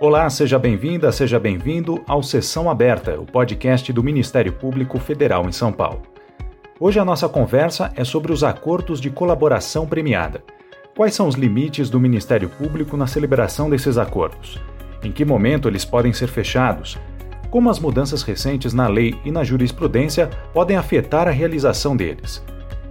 Olá, seja bem-vinda, seja bem-vindo ao Sessão Aberta, o podcast do Ministério Público Federal em São Paulo. Hoje a nossa conversa é sobre os acordos de colaboração premiada. Quais são os limites do Ministério Público na celebração desses acordos? Em que momento eles podem ser fechados? Como as mudanças recentes na lei e na jurisprudência podem afetar a realização deles?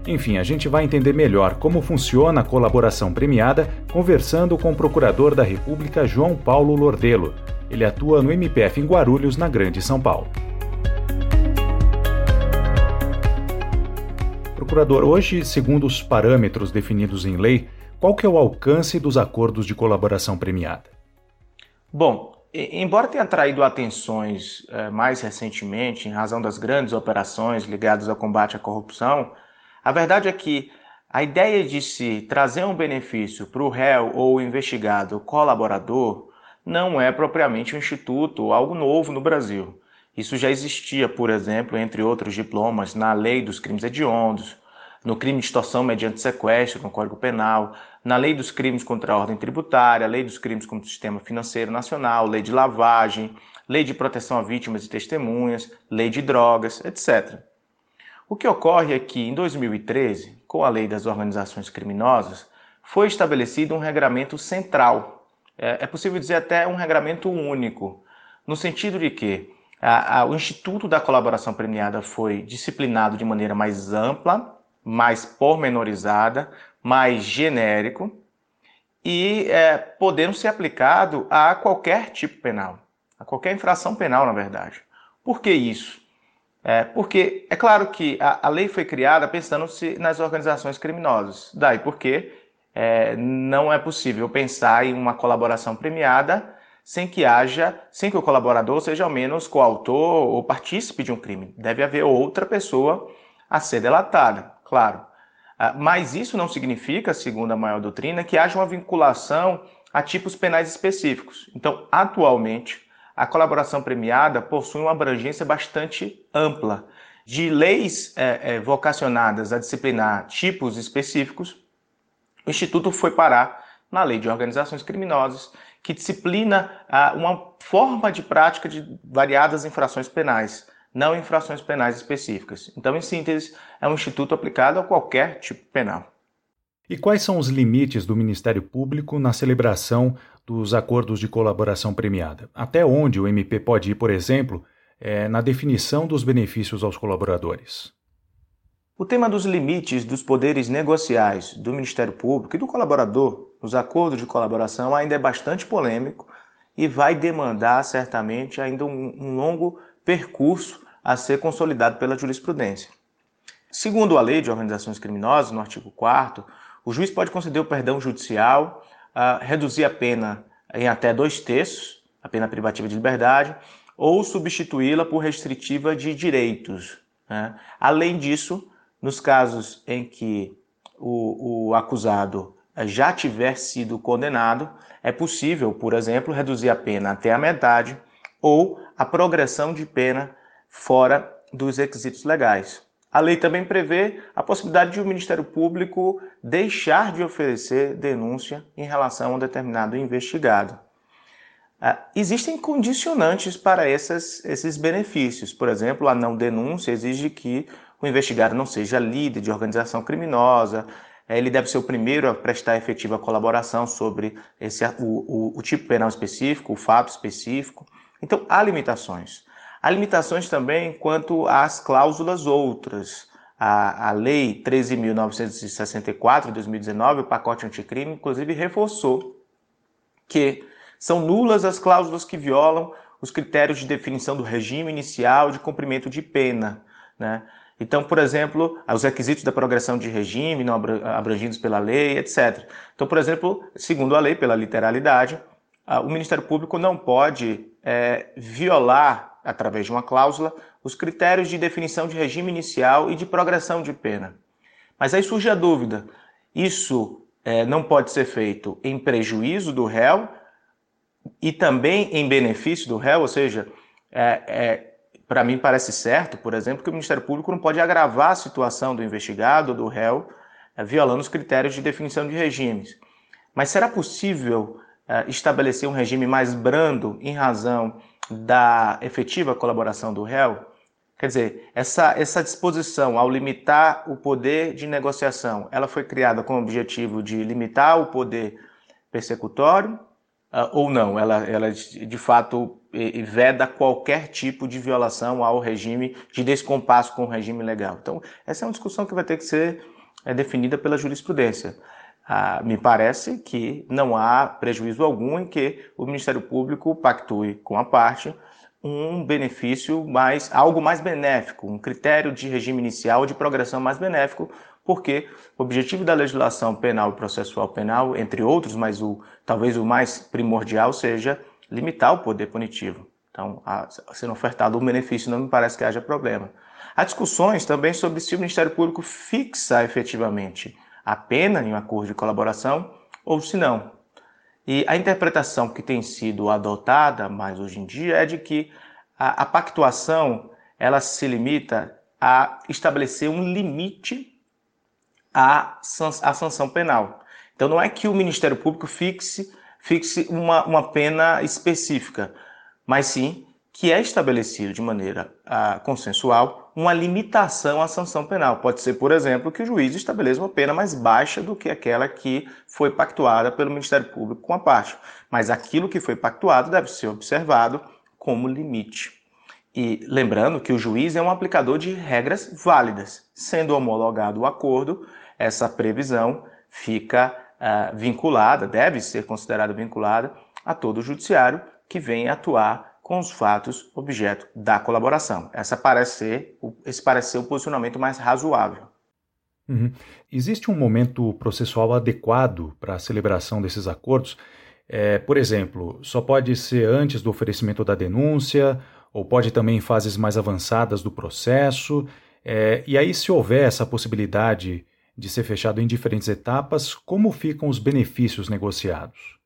Enfim, a gente vai entender melhor como funciona a colaboração premiada conversando com o Procurador da República João Paulo Lordelo. Ele atua no MPF em Guarulhos, na Grande São Paulo. Procurador, hoje, segundo os parâmetros definidos em lei, qual que é o alcance dos acordos de colaboração premiada? Bom, embora tenha atraído atenções eh, mais recentemente em razão das grandes operações ligadas ao combate à corrupção, a verdade é que a ideia de se trazer um benefício para o réu ou investigado colaborador não é propriamente um instituto ou algo novo no Brasil. Isso já existia, por exemplo, entre outros diplomas, na lei dos crimes hediondos, no crime de extorsão mediante sequestro, no Código Penal, na lei dos crimes contra a ordem tributária, lei dos crimes contra o sistema financeiro nacional, lei de lavagem, lei de proteção a vítimas e testemunhas, lei de drogas, etc. O que ocorre é que, em 2013, com a Lei das Organizações Criminosas, foi estabelecido um regramento central. É, é possível dizer até um regramento único, no sentido de que a, a, o Instituto da Colaboração Premiada foi disciplinado de maneira mais ampla, mais pormenorizada, mais genérico e é, podendo ser aplicado a qualquer tipo penal, a qualquer infração penal, na verdade. Por que isso? É, porque é claro que a, a lei foi criada pensando-se nas organizações criminosas. Daí porque é, não é possível pensar em uma colaboração premiada sem que haja, sem que o colaborador seja ao menos coautor ou partícipe de um crime. Deve haver outra pessoa a ser delatada, claro. Ah, mas isso não significa, segundo a maior doutrina, que haja uma vinculação a tipos penais específicos. Então, atualmente, a colaboração premiada possui uma abrangência bastante ampla de leis é, é, vocacionadas a disciplinar tipos específicos. O Instituto foi parar na lei de organizações criminosas, que disciplina ah, uma forma de prática de variadas infrações penais, não infrações penais específicas. Então, em síntese, é um instituto aplicado a qualquer tipo penal. E quais são os limites do Ministério Público na celebração dos acordos de colaboração premiada? Até onde o MP pode ir, por exemplo, é, na definição dos benefícios aos colaboradores? O tema dos limites dos poderes negociais do Ministério Público e do colaborador nos acordos de colaboração ainda é bastante polêmico e vai demandar certamente ainda um, um longo percurso a ser consolidado pela jurisprudência. Segundo a Lei de Organizações Criminosas, no artigo 4 o juiz pode conceder o perdão judicial, uh, reduzir a pena em até dois terços, a pena privativa de liberdade, ou substituí-la por restritiva de direitos. Né? Além disso, nos casos em que o, o acusado já tiver sido condenado, é possível, por exemplo, reduzir a pena até a metade ou a progressão de pena fora dos requisitos legais. A lei também prevê a possibilidade de o Ministério Público deixar de oferecer denúncia em relação a um determinado investigado. Ah, existem condicionantes para essas, esses benefícios. Por exemplo, a não denúncia exige que o investigado não seja líder de organização criminosa, eh, ele deve ser o primeiro a prestar efetiva colaboração sobre esse, o, o, o tipo penal específico, o fato específico. Então, há limitações. Há limitações também quanto às cláusulas outras. A, a Lei 13.964 de 2019, o pacote anticrime, inclusive reforçou que são nulas as cláusulas que violam os critérios de definição do regime inicial de cumprimento de pena. Né? Então, por exemplo, os requisitos da progressão de regime não abrangidos pela lei, etc. Então, por exemplo, segundo a lei, pela literalidade, o Ministério Público não pode é, violar através de uma cláusula, os critérios de definição de regime inicial e de progressão de pena. Mas aí surge a dúvida: isso é, não pode ser feito em prejuízo do réu e também em benefício do réu, ou seja, é, é, para mim parece certo, por exemplo, que o Ministério Público não pode agravar a situação do investigado ou do réu é, violando os critérios de definição de regimes. Mas será possível uh, estabelecer um regime mais brando em razão da efetiva colaboração do réu? Quer dizer, essa, essa disposição ao limitar o poder de negociação, ela foi criada com o objetivo de limitar o poder persecutório uh, ou não? Ela, ela de fato veda qualquer tipo de violação ao regime, de descompasso com o regime legal. Então, essa é uma discussão que vai ter que ser é, definida pela jurisprudência. Ah, me parece que não há prejuízo algum em que o Ministério Público pactue com a parte um benefício mais, algo mais benéfico, um critério de regime inicial de progressão mais benéfico, porque o objetivo da legislação penal e processual penal, entre outros, mas o, talvez o mais primordial seja limitar o poder punitivo. Então, a, sendo ofertado um benefício, não me parece que haja problema. Há discussões também sobre se o Ministério Público fixa efetivamente a pena em um acordo de colaboração ou se não. E a interpretação que tem sido adotada mais hoje em dia é de que a, a pactuação ela se limita a estabelecer um limite à, à sanção penal. Então não é que o Ministério Público fixe, fixe uma, uma pena específica, mas sim que é estabelecido de maneira uh, consensual uma limitação à sanção penal. Pode ser, por exemplo, que o juiz estabeleça uma pena mais baixa do que aquela que foi pactuada pelo Ministério Público com a parte. Mas aquilo que foi pactuado deve ser observado como limite. E lembrando que o juiz é um aplicador de regras válidas. Sendo homologado o acordo, essa previsão fica uh, vinculada, deve ser considerada vinculada a todo o judiciário que vem atuar com os fatos objeto da colaboração. Essa parece ser, esse parece ser o posicionamento mais razoável. Uhum. Existe um momento processual adequado para a celebração desses acordos? É, por exemplo, só pode ser antes do oferecimento da denúncia, ou pode também em fases mais avançadas do processo? É, e aí, se houver essa possibilidade de ser fechado em diferentes etapas, como ficam os benefícios negociados?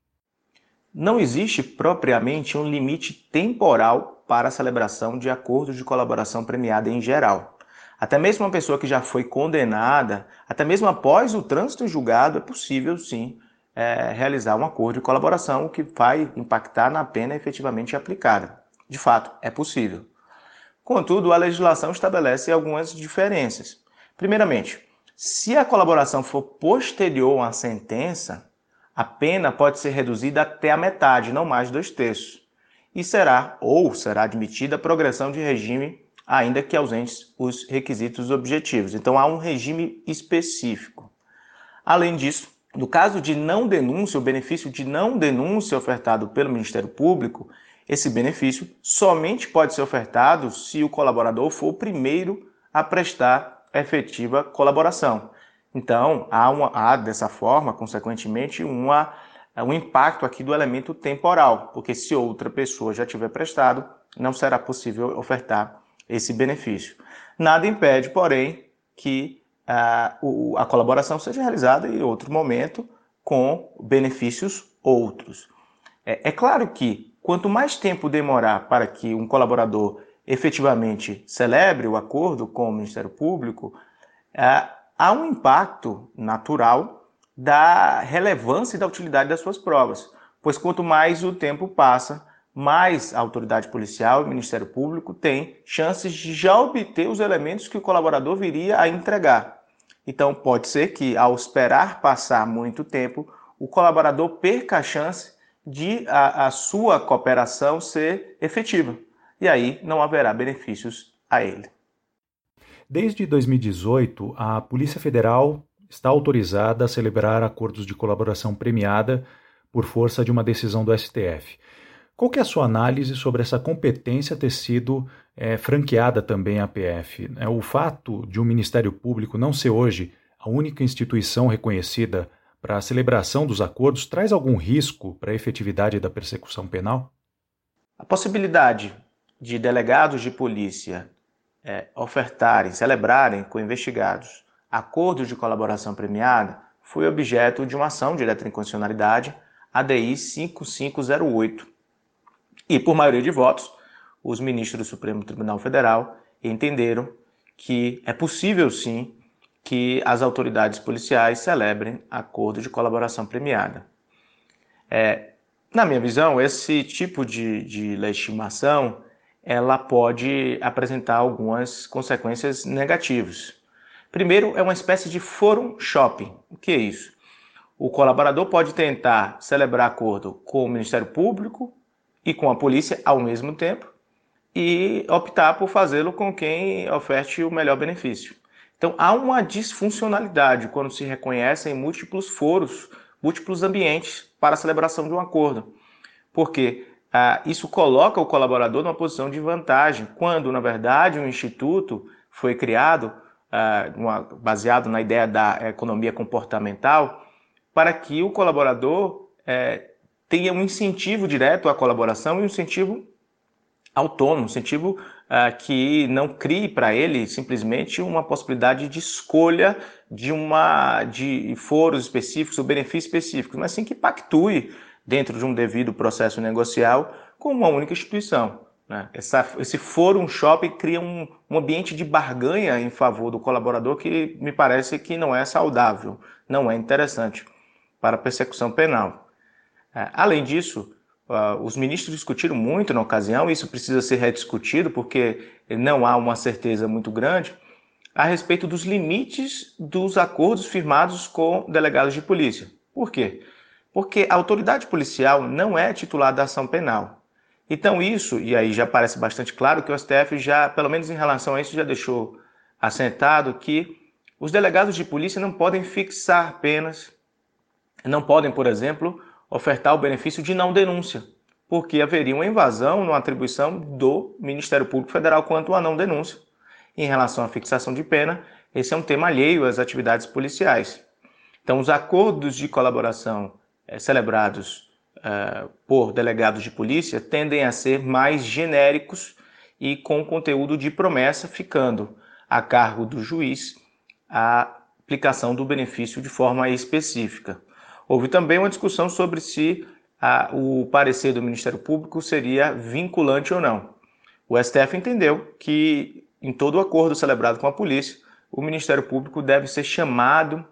Não existe propriamente um limite temporal para a celebração de acordos de colaboração premiada em geral. Até mesmo uma pessoa que já foi condenada, até mesmo após o trânsito julgado, é possível sim é, realizar um acordo de colaboração que vai impactar na pena efetivamente aplicada. De fato, é possível. Contudo, a legislação estabelece algumas diferenças. Primeiramente, se a colaboração for posterior à sentença, a pena pode ser reduzida até a metade, não mais dois terços, e será ou será admitida a progressão de regime, ainda que ausentes os requisitos objetivos. Então há um regime específico. Além disso, no caso de não denúncia, o benefício de não denúncia ofertado pelo Ministério Público, esse benefício somente pode ser ofertado se o colaborador for o primeiro a prestar efetiva colaboração. Então, há, uma, há dessa forma, consequentemente, uma, um impacto aqui do elemento temporal, porque se outra pessoa já tiver prestado, não será possível ofertar esse benefício. Nada impede, porém, que a, o, a colaboração seja realizada em outro momento com benefícios outros. É, é claro que quanto mais tempo demorar para que um colaborador efetivamente celebre o acordo com o Ministério Público, é, há um impacto natural da relevância e da utilidade das suas provas, pois quanto mais o tempo passa, mais a autoridade policial e o Ministério Público têm chances de já obter os elementos que o colaborador viria a entregar. Então, pode ser que, ao esperar passar muito tempo, o colaborador perca a chance de a, a sua cooperação ser efetiva. E aí não haverá benefícios a ele. Desde 2018, a Polícia Federal está autorizada a celebrar acordos de colaboração premiada por força de uma decisão do STF. Qual é a sua análise sobre essa competência ter sido é, franqueada também à PF? É, o fato de o um Ministério Público não ser hoje a única instituição reconhecida para a celebração dos acordos traz algum risco para a efetividade da persecução penal? A possibilidade de delegados de polícia é, ofertarem, celebrarem com investigados acordos de colaboração premiada foi objeto de uma ação de inconstitucionalidade, ADI 5508. E, por maioria de votos, os ministros do Supremo Tribunal Federal entenderam que é possível sim que as autoridades policiais celebrem acordo de colaboração premiada. É, Na minha visão, esse tipo de, de legitimação ela pode apresentar algumas consequências negativas. Primeiro, é uma espécie de forum shopping. O que é isso? O colaborador pode tentar celebrar acordo com o Ministério Público e com a polícia ao mesmo tempo e optar por fazê-lo com quem oferte o melhor benefício. Então, há uma disfuncionalidade quando se reconhecem múltiplos foros, múltiplos ambientes para a celebração de um acordo. Porque ah, isso coloca o colaborador numa posição de vantagem, quando, na verdade, um instituto foi criado ah, uma, baseado na ideia da economia comportamental para que o colaborador eh, tenha um incentivo direto à colaboração e um incentivo autônomo, um incentivo uh, que não crie para ele simplesmente uma possibilidade de escolha de uma de foros específicos ou benefícios específicos, mas sim que pactue dentro de um devido processo negocial com uma única instituição. Né? Essa, esse fórum shopping cria um, um ambiente de barganha em favor do colaborador que me parece que não é saudável, não é interessante para a persecução penal. Uh, além disso, Uh, os ministros discutiram muito na ocasião, isso precisa ser rediscutido porque não há uma certeza muito grande a respeito dos limites dos acordos firmados com delegados de polícia. Por quê? Porque a autoridade policial não é titular da ação penal. Então isso, e aí já parece bastante claro que o STF já, pelo menos em relação a isso, já deixou assentado que os delegados de polícia não podem fixar penas, não podem, por exemplo, ofertar o benefício de não denúncia, porque haveria uma invasão na atribuição do Ministério Público Federal quanto à não denúncia. Em relação à fixação de pena, esse é um tema alheio às atividades policiais. Então, os acordos de colaboração celebrados é, por delegados de polícia tendem a ser mais genéricos e com conteúdo de promessa, ficando a cargo do juiz a aplicação do benefício de forma específica. Houve também uma discussão sobre se a, o parecer do Ministério Público seria vinculante ou não. O STF entendeu que, em todo o acordo celebrado com a polícia, o Ministério Público deve ser chamado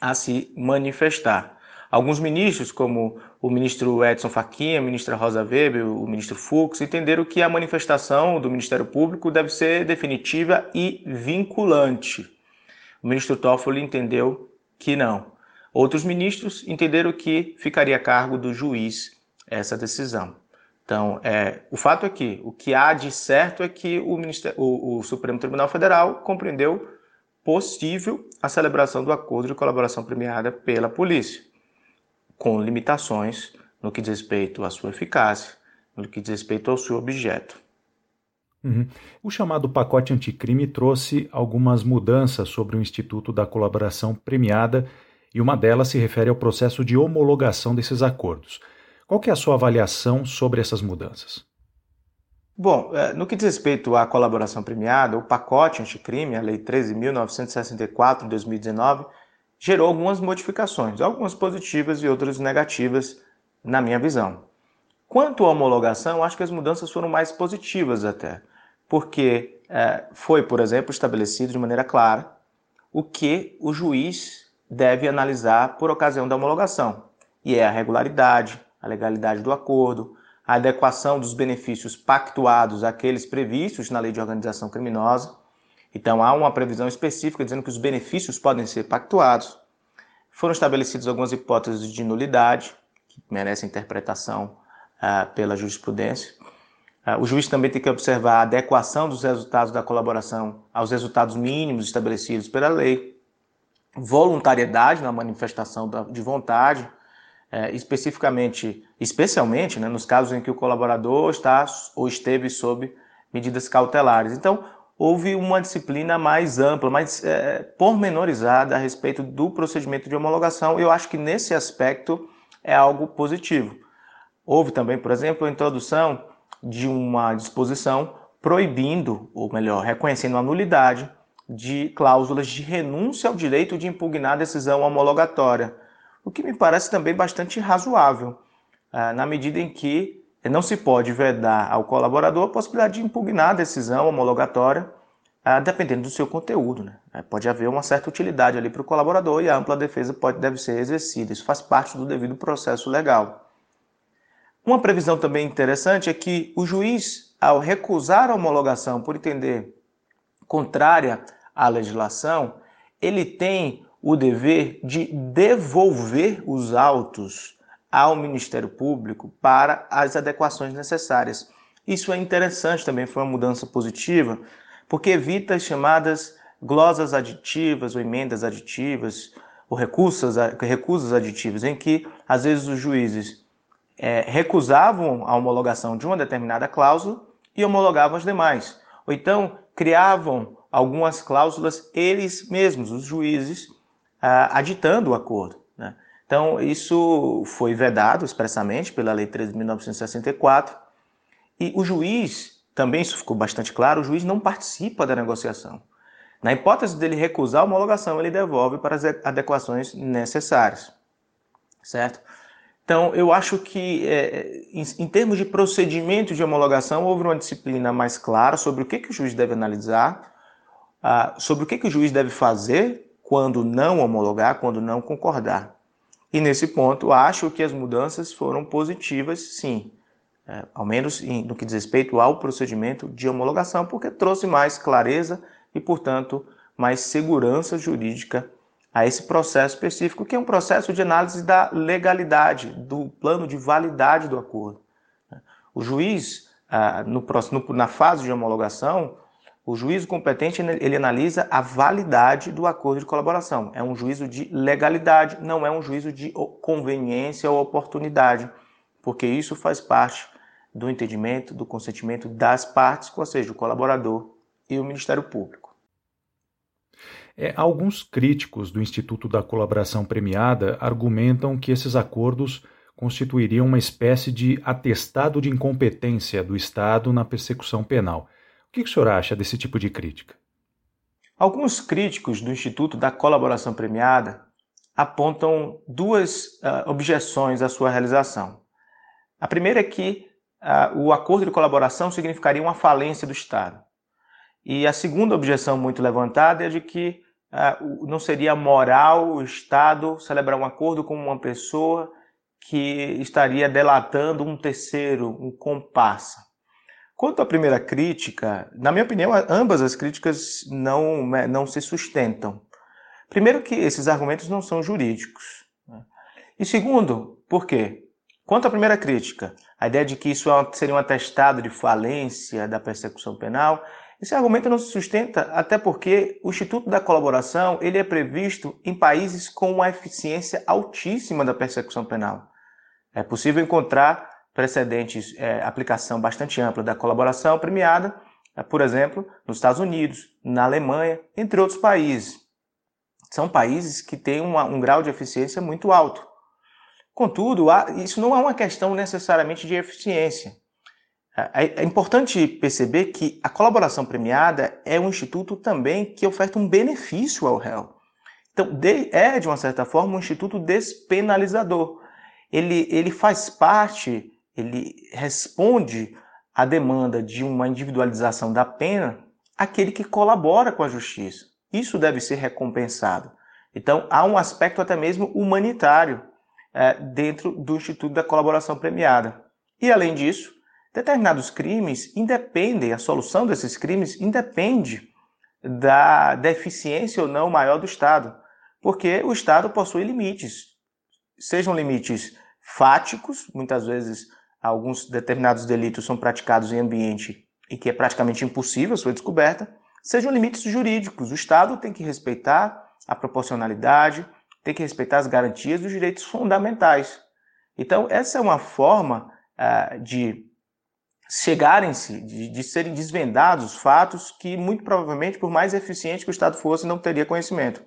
a se manifestar. Alguns ministros, como o ministro Edson Fachin, a ministra Rosa Weber, o ministro Fux, entenderam que a manifestação do Ministério Público deve ser definitiva e vinculante. O ministro Toffoli entendeu que não. Outros ministros entenderam que ficaria a cargo do juiz essa decisão. Então, é, o fato é que o que há de certo é que o, o, o Supremo Tribunal Federal compreendeu possível a celebração do acordo de colaboração premiada pela polícia, com limitações no que diz respeito à sua eficácia, no que diz respeito ao seu objeto. Uhum. O chamado pacote anticrime trouxe algumas mudanças sobre o Instituto da Colaboração Premiada e uma delas se refere ao processo de homologação desses acordos. Qual é a sua avaliação sobre essas mudanças? Bom, é, no que diz respeito à colaboração premiada, o pacote anticrime, a Lei 13.964 de 2019, gerou algumas modificações, algumas positivas e outras negativas, na minha visão. Quanto à homologação, acho que as mudanças foram mais positivas até, porque é, foi, por exemplo, estabelecido de maneira clara o que o juiz deve analisar por ocasião da homologação, e é a regularidade, a legalidade do acordo, a adequação dos benefícios pactuados àqueles previstos na lei de organização criminosa. Então, há uma previsão específica dizendo que os benefícios podem ser pactuados. Foram estabelecidas algumas hipóteses de nulidade, que merecem interpretação uh, pela jurisprudência. Uh, o juiz também tem que observar a adequação dos resultados da colaboração aos resultados mínimos estabelecidos pela lei voluntariedade na manifestação de vontade, é, especificamente, especialmente né, nos casos em que o colaborador está ou esteve sob medidas cautelares. Então, houve uma disciplina mais ampla, mais é, pormenorizada a respeito do procedimento de homologação. Eu acho que nesse aspecto é algo positivo. Houve também, por exemplo, a introdução de uma disposição proibindo, ou melhor, reconhecendo a nulidade de cláusulas de renúncia ao direito de impugnar a decisão homologatória, o que me parece também bastante razoável, ah, na medida em que não se pode vedar ao colaborador a possibilidade de impugnar a decisão homologatória, ah, dependendo do seu conteúdo. Né? É, pode haver uma certa utilidade ali para o colaborador e a ampla defesa pode, deve ser exercida. Isso faz parte do devido processo legal. Uma previsão também interessante é que o juiz, ao recusar a homologação por entender contrária à legislação, ele tem o dever de devolver os autos ao Ministério Público para as adequações necessárias. Isso é interessante também, foi uma mudança positiva, porque evita as chamadas glosas aditivas ou emendas aditivas, ou recusas, recusas aditivas, em que às vezes os juízes é, recusavam a homologação de uma determinada cláusula e homologavam as demais. Ou então criavam algumas cláusulas eles mesmos, os juízes, ah, aditando o acordo. Né? Então, isso foi vedado expressamente pela Lei 13.964 e o juiz, também isso ficou bastante claro, o juiz não participa da negociação. Na hipótese dele recusar a homologação, ele devolve para as adequações necessárias. Certo? Então, eu acho que, é, em, em, termos de procedimento de homologação, houve uma disciplina mais clara sobre o que, que o juiz deve analisar, uh, sobre o que, que o juiz deve fazer quando não homologar, quando não concordar. E nesse ponto, acho que as mudanças foram positivas, sim, é, ao menos em, no que diz respeito ao procedimento de homologação, porque trouxe mais clareza e, portanto, mais segurança jurídica a esse processo específico, que é um processo de análise da legalidade, do plano de validade do acordo. O juiz, ah, no na fase de homologação, o juízo competente ele analisa a validade do acordo de colaboração. É um juízo de legalidade, não é um juízo de conveniência ou oportunidade, porque isso faz parte do entendimento, do consentimento das partes, ou seja, o colaborador e o Ministério Público. É, alguns críticos do Instituto da Colaboração Premiada argumentam que esses acordos constituiriam uma espécie de atestado de incompetência do Estado na persecução penal. Que o senhor acha desse tipo de crítica? Alguns críticos do Instituto da Colaboração Premiada apontam duas uh, objeções à sua realização. A primeira é que uh, o acordo de colaboração significaria uma falência do Estado. E a segunda objeção muito levantada é de que uh, não seria moral o Estado celebrar um acordo com uma pessoa que estaria delatando um terceiro, um comparsa. Quanto à primeira crítica, na minha opinião, ambas as críticas não, não se sustentam. Primeiro, que esses argumentos não são jurídicos. Né? E segundo, por quê? Quanto à primeira crítica, a ideia de que isso é seria um atestado de falência da persecução penal, esse argumento não se sustenta até porque o Instituto da Colaboração ele é previsto em países com uma eficiência altíssima da persecução penal. É possível encontrar precedentes, é, aplicação bastante ampla da colaboração premiada, é, por exemplo, nos Estados Unidos, na Alemanha, entre outros países. São países que têm uma, um grau de eficiência muito alto. Contudo, isso não é uma questão necessariamente de eficiência. É, é importante perceber que a colaboração premiada é um instituto também que oferta um benefício ao réu. Então, é, de uma certa forma, um instituto despenalizador. Ele, ele faz parte, ele responde à demanda de uma individualização da pena aquele que colabora com a justiça. Isso deve ser recompensado. Então, há um aspecto até mesmo humanitário é, dentro do Instituto da Colaboração Premiada. E, além disso, determinados crimes independem, a solução desses crimes independe da deficiência ou não maior do Estado, porque o Estado possui limites, sejam limites fáticos, muitas vezes alguns determinados delitos são praticados em ambiente em que é praticamente impossível sua descoberta, sejam limites jurídicos. O Estado tem que respeitar a proporcionalidade, tem que respeitar as garantias dos direitos fundamentais. Então, essa é uma forma uh, de chegarem-se, de, de, serem desvendados fatos que, muito provavelmente, por mais eficiente que o Estado fosse, não teria conhecimento.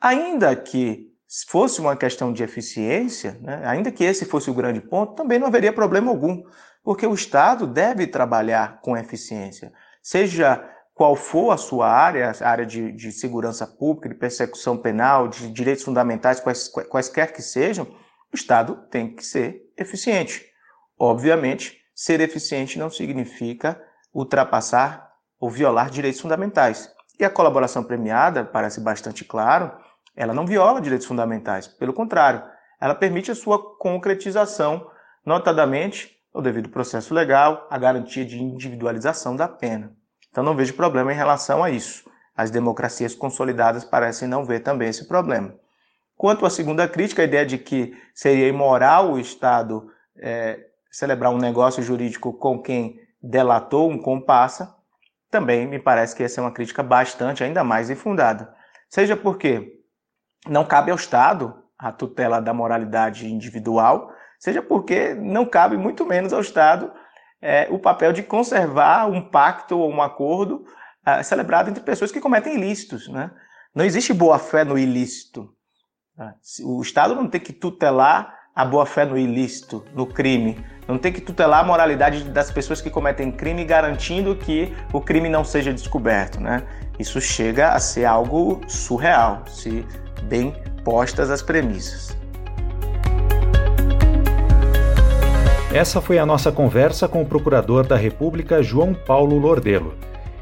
Ainda que fosse uma questão de eficiência, né, ainda que esse fosse o grande ponto, também não haveria problema algum, porque o Estado deve trabalhar com eficiência, seja qual for a sua área, a área de, de segurança pública, de persecução penal, de direitos fundamentais, quais, quaisquer que sejam, o Estado tem que ser eficiente. Obviamente, ser eficiente não significa ultrapassar ou violar direitos fundamentais. E a colaboração premiada, parece bastante claro, ela não viola direitos fundamentais. Pelo contrário, ela permite a sua concretização notadamente o devido processo legal, a garantia de individualização da pena. Então não vejo problema em relação a isso. As democracias consolidadas parecem não ver também esse problema. Quanto à segunda crítica, a ideia de que seria imoral o Estado é, celebrar um negócio jurídico com quem delatou um comparsa, também me parece que essa é uma crítica bastante, ainda mais infundada. Seja porque não cabe ao Estado a tutela da moralidade individual, seja porque não cabe muito menos ao Estado é, o papel de conservar um pacto ou um acordo é, celebrado entre pessoas que cometem ilícitos. Né? Não existe boa-fé no ilícito. O Estado não tem que tutelar a boa-fé no ilícito, no crime. Não tem que tutelar a moralidade das pessoas que cometem crime, garantindo que o crime não seja descoberto. Né? Isso chega a ser algo surreal, se bem postas as premissas. Essa foi a nossa conversa com o Procurador da República João Paulo Lordelo.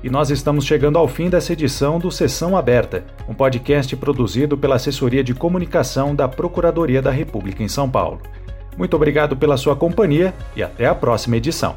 E nós estamos chegando ao fim dessa edição do Sessão Aberta, um podcast produzido pela Assessoria de Comunicação da Procuradoria da República em São Paulo. Muito obrigado pela sua companhia e até a próxima edição.